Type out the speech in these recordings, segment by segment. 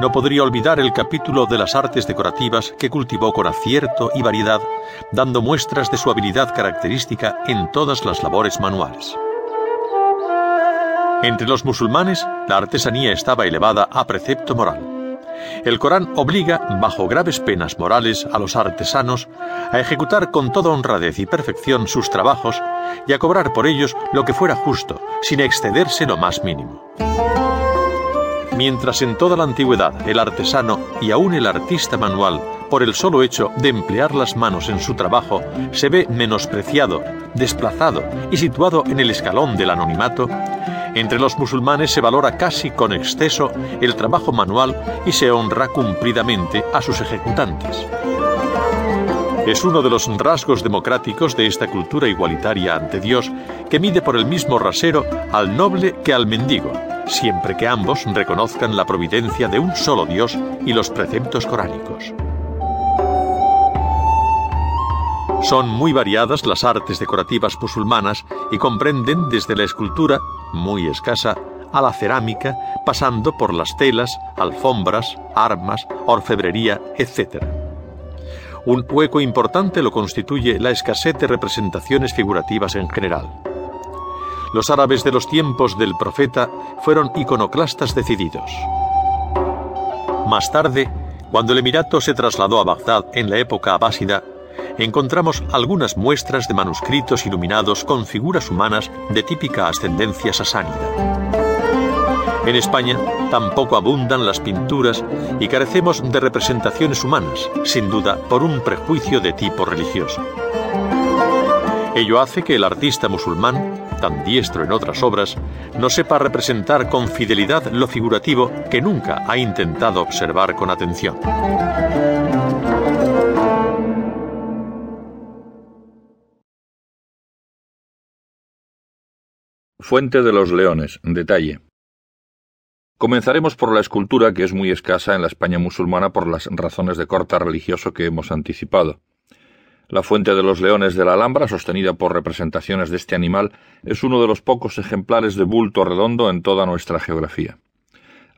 no podría olvidar el capítulo de las artes decorativas que cultivó con acierto y variedad, dando muestras de su habilidad característica en todas las labores manuales. Entre los musulmanes, la artesanía estaba elevada a precepto moral. El Corán obliga, bajo graves penas morales, a los artesanos a ejecutar con toda honradez y perfección sus trabajos y a cobrar por ellos lo que fuera justo, sin excederse lo más mínimo. Mientras en toda la antigüedad el artesano y aún el artista manual, por el solo hecho de emplear las manos en su trabajo, se ve menospreciado, desplazado y situado en el escalón del anonimato, entre los musulmanes se valora casi con exceso el trabajo manual y se honra cumplidamente a sus ejecutantes. Es uno de los rasgos democráticos de esta cultura igualitaria ante Dios que mide por el mismo rasero al noble que al mendigo, siempre que ambos reconozcan la providencia de un solo Dios y los preceptos coránicos. Son muy variadas las artes decorativas musulmanas y comprenden desde la escultura, muy escasa, a la cerámica, pasando por las telas, alfombras, armas, orfebrería, etc. Un hueco importante lo constituye la escasez de representaciones figurativas en general. Los árabes de los tiempos del profeta fueron iconoclastas decididos. Más tarde, cuando el emirato se trasladó a Bagdad en la época abásida, encontramos algunas muestras de manuscritos iluminados con figuras humanas de típica ascendencia sasánida. En España tampoco abundan las pinturas y carecemos de representaciones humanas, sin duda por un prejuicio de tipo religioso. Ello hace que el artista musulmán tan diestro en otras obras, no sepa representar con fidelidad lo figurativo que nunca ha intentado observar con atención. Fuente de los Leones. Detalle. Comenzaremos por la escultura que es muy escasa en la España musulmana por las razones de corte religioso que hemos anticipado. La fuente de los leones de la Alhambra, sostenida por representaciones de este animal, es uno de los pocos ejemplares de bulto redondo en toda nuestra geografía.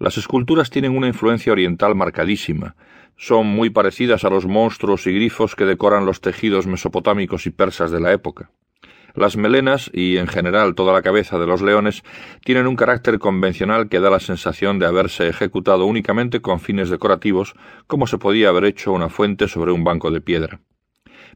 Las esculturas tienen una influencia oriental marcadísima. Son muy parecidas a los monstruos y grifos que decoran los tejidos mesopotámicos y persas de la época. Las melenas y, en general, toda la cabeza de los leones tienen un carácter convencional que da la sensación de haberse ejecutado únicamente con fines decorativos, como se podía haber hecho una fuente sobre un banco de piedra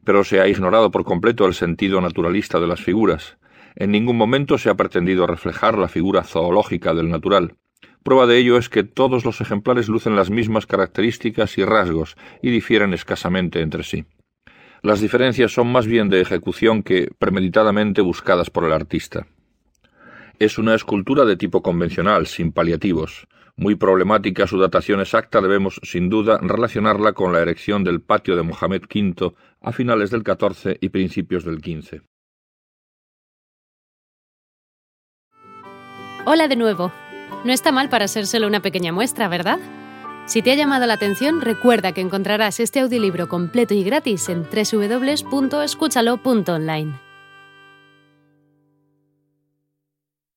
pero se ha ignorado por completo el sentido naturalista de las figuras. En ningún momento se ha pretendido reflejar la figura zoológica del natural. Prueba de ello es que todos los ejemplares lucen las mismas características y rasgos y difieren escasamente entre sí. Las diferencias son más bien de ejecución que premeditadamente buscadas por el artista. Es una escultura de tipo convencional, sin paliativos. Muy problemática su datación exacta, debemos sin duda relacionarla con la erección del patio de Mohamed V a finales del XIV y principios del XV. Hola de nuevo. No está mal para ser solo una pequeña muestra, ¿verdad? Si te ha llamado la atención, recuerda que encontrarás este audiolibro completo y gratis en www.escúchalo.online.